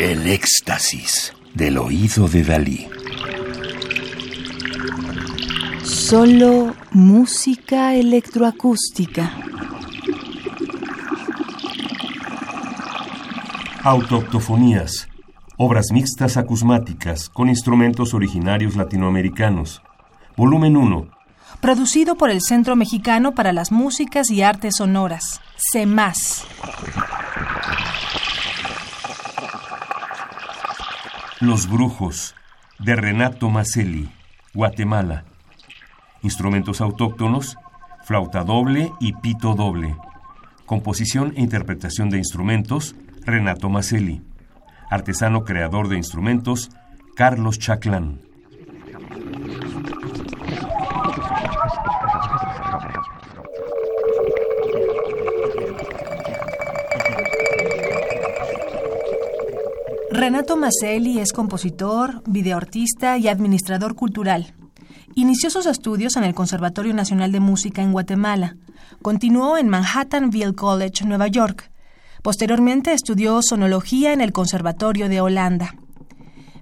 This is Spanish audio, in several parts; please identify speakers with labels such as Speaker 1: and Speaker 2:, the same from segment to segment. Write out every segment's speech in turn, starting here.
Speaker 1: El éxtasis del oído de Dalí.
Speaker 2: Solo música electroacústica.
Speaker 3: Autoctofonías, obras mixtas acusmáticas con instrumentos originarios latinoamericanos. Volumen 1.
Speaker 2: Producido por el Centro Mexicano para las Músicas y Artes Sonoras, CEMAS.
Speaker 3: Los Brujos, de Renato Maselli, Guatemala. Instrumentos autóctonos, flauta doble y pito doble. Composición e interpretación de instrumentos, Renato Maselli. Artesano creador de instrumentos, Carlos Chaclán.
Speaker 2: Renato Maselli es compositor, videoartista y administrador cultural. Inició sus estudios en el Conservatorio Nacional de Música en Guatemala. Continuó en Manhattanville College, Nueva York. Posteriormente estudió sonología en el Conservatorio de Holanda.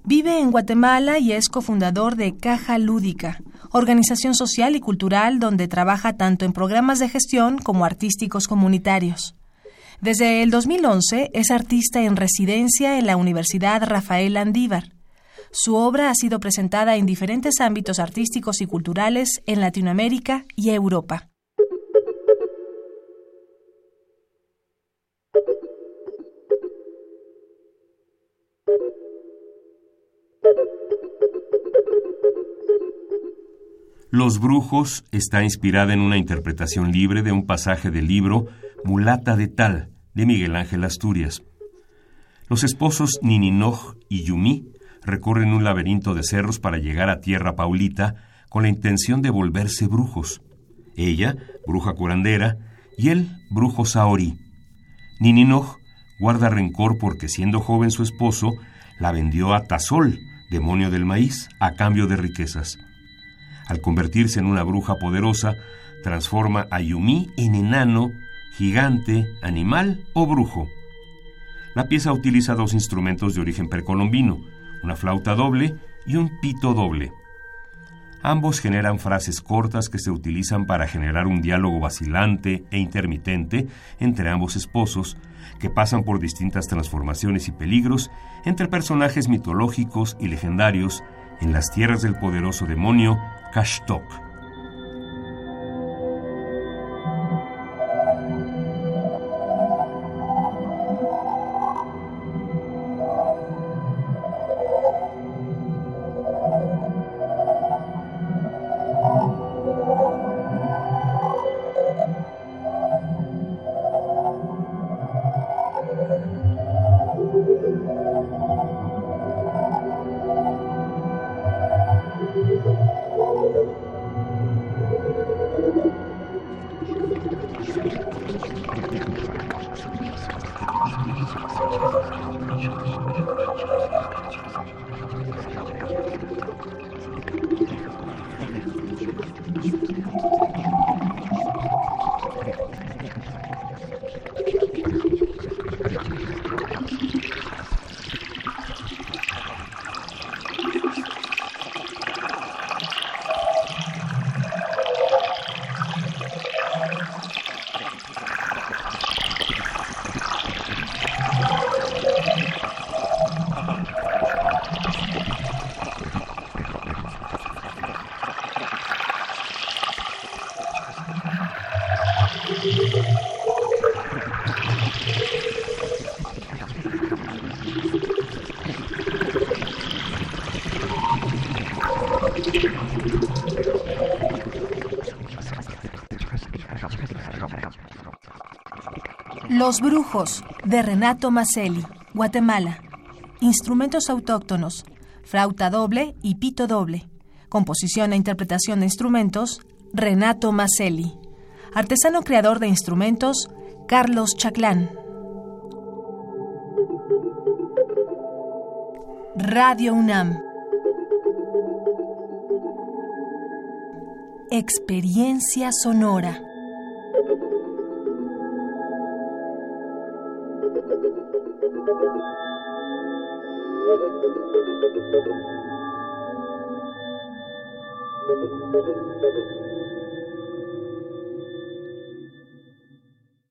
Speaker 2: Vive en Guatemala y es cofundador de Caja Lúdica, organización social y cultural donde trabaja tanto en programas de gestión como artísticos comunitarios. Desde el 2011 es artista en residencia en la Universidad Rafael Andívar. Su obra ha sido presentada en diferentes ámbitos artísticos y culturales en Latinoamérica y Europa.
Speaker 3: Los Brujos está inspirada en una interpretación libre de un pasaje del libro Mulata de Tal, de Miguel Ángel Asturias. Los esposos Nininoj y Yumi recorren un laberinto de cerros para llegar a Tierra Paulita con la intención de volverse brujos. Ella, bruja curandera, y él, brujo saorí. Nininoj guarda rencor porque siendo joven su esposo la vendió a Tazol, demonio del maíz, a cambio de riquezas. Al convertirse en una bruja poderosa, transforma a Yumi en enano gigante, animal o brujo. La pieza utiliza dos instrumentos de origen precolombino, una flauta doble y un pito doble. Ambos generan frases cortas que se utilizan para generar un diálogo vacilante e intermitente entre ambos esposos, que pasan por distintas transformaciones y peligros entre personajes mitológicos y legendarios en las tierras del poderoso demonio Kashtok.
Speaker 2: Los Brujos, de Renato Maselli, Guatemala instrumentos autóctonos, flauta doble y pito doble. Composición e interpretación de instrumentos, Renato Maselli. Artesano creador de instrumentos, Carlos Chaclán. Radio UNAM. Experiencia sonora.